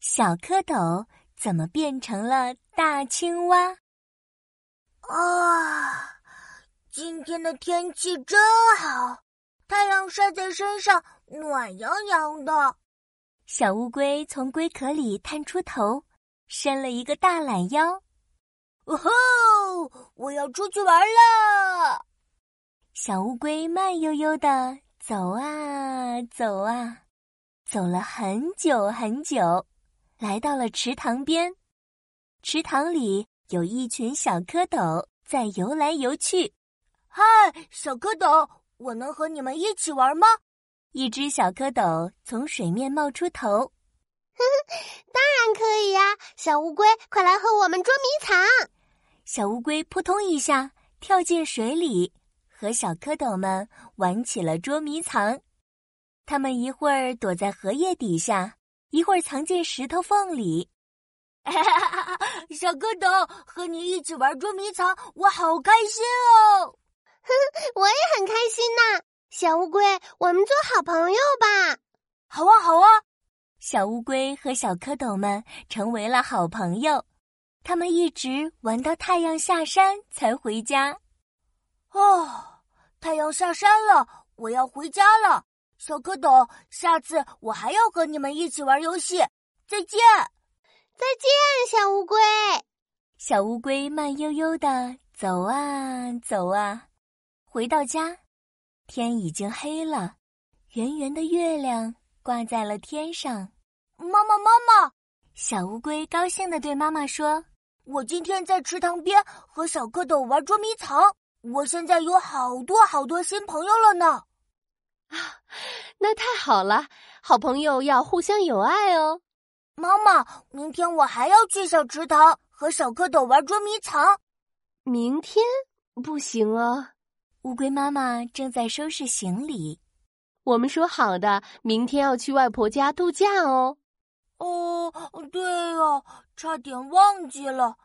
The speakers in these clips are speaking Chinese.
小蝌蚪怎么变成了大青蛙？啊，今天的天气真好，太阳晒在身上暖洋洋的。小乌龟从龟壳里探出头，伸了一个大懒腰。哦吼！我要出去玩了。小乌龟慢悠悠的走啊走啊，走了很久很久。来到了池塘边，池塘里有一群小蝌蚪在游来游去。嗨，小蝌蚪，我能和你们一起玩吗？一只小蝌蚪从水面冒出头。呵呵，当然可以呀！小乌龟，快来和我们捉迷藏。小乌龟扑通一下跳进水里，和小蝌蚪们玩起了捉迷藏。他们一会儿躲在荷叶底下。一会儿藏进石头缝里，小蝌蚪和你一起玩捉迷藏，我好开心哦！哼，我也很开心呐。小乌龟，我们做好朋友吧。好啊，好啊。小乌龟和小蝌蚪们成为了好朋友，他们一直玩到太阳下山才回家。哦，太阳下山了，我要回家了。小蝌蚪，下次我还要和你们一起玩游戏。再见，再见，小乌龟。小乌龟慢悠悠的走啊走啊，回到家，天已经黑了，圆圆的月亮挂在了天上。妈妈，妈妈！小乌龟高兴的对妈妈说：“我今天在池塘边和小蝌蚪玩捉迷藏，我现在有好多好多新朋友了呢。”啊，那太好了！好朋友要互相友爱哦。妈妈，明天我还要去小池塘和小蝌蚪玩捉迷藏。明天不行啊，乌龟妈妈正在收拾行李。我们说好的，明天要去外婆家度假哦。哦，对哦，差点忘记了。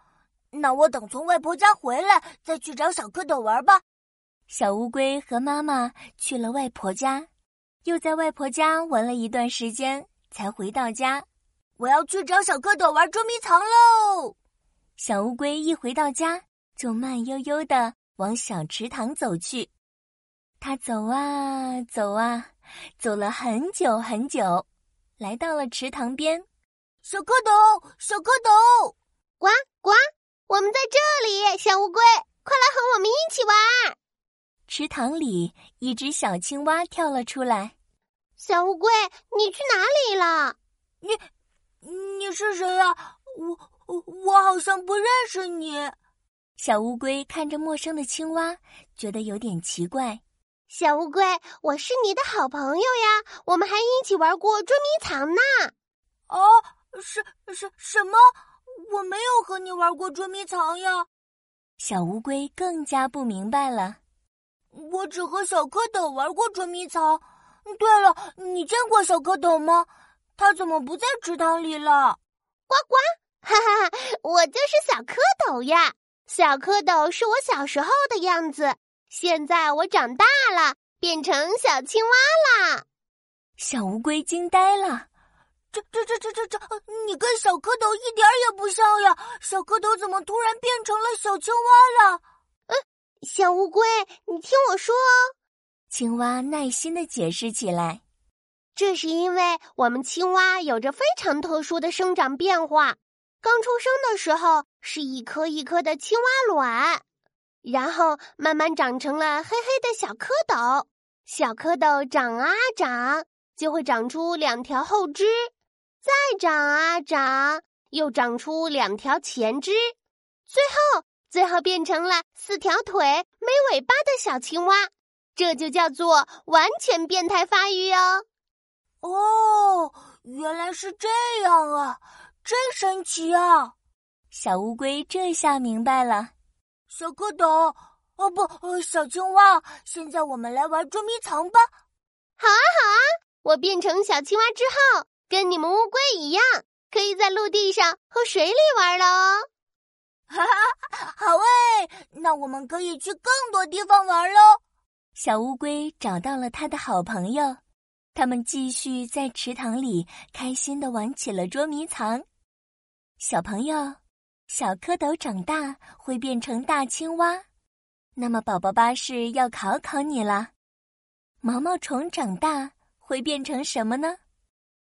那我等从外婆家回来再去找小蝌蚪玩吧。小乌龟和妈妈去了外婆家，又在外婆家玩了一段时间，才回到家。我要去找小蝌蚪玩捉迷藏喽！小乌龟一回到家，就慢悠悠的往小池塘走去。它走啊走啊，走了很久很久，来到了池塘边。小蝌蚪，小蝌蚪，呱呱，我们在这里！小乌龟，快来和我们一起玩！池塘里，一只小青蛙跳了出来。小乌龟，你去哪里了？你，你是谁呀？我，我，我好像不认识你。小乌龟看着陌生的青蛙，觉得有点奇怪。小乌龟，我是你的好朋友呀，我们还一起玩过捉迷藏呢。哦，是是什么？我没有和你玩过捉迷藏呀。小乌龟更加不明白了。我只和小蝌蚪玩过捉迷藏。对了，你见过小蝌蚪吗？它怎么不在池塘里了？呱呱！哈哈哈，我就是小蝌蚪呀。小蝌蚪是我小时候的样子，现在我长大了，变成小青蛙啦。小乌龟惊呆了。这这这这这这，你跟小蝌蚪一点也不像呀！小蝌蚪怎么突然变成了小青蛙了？小乌龟，你听我说哦。青蛙耐心的解释起来：“这是因为我们青蛙有着非常特殊的生长变化。刚出生的时候是一颗一颗的青蛙卵，然后慢慢长成了黑黑的小蝌蚪。小蝌蚪长啊长，就会长出两条后肢，再长啊长，又长出两条前肢，最后。”最后变成了四条腿、没尾巴的小青蛙，这就叫做完全变态发育哦。哦，原来是这样啊，真神奇啊！小乌龟这下明白了。小蝌蚪，哦不，小青蛙，现在我们来玩捉迷藏吧。好啊，好啊！我变成小青蛙之后，跟你们乌龟一样，可以在陆地上和水里玩了哦。我们可以去更多地方玩喽。小乌龟找到了他的好朋友，他们继续在池塘里开心的玩起了捉迷藏。小朋友，小蝌蚪长大会变成大青蛙，那么宝宝巴士要考考你了：毛毛虫长大会变成什么呢？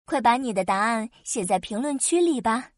快把你的答案写在评论区里吧。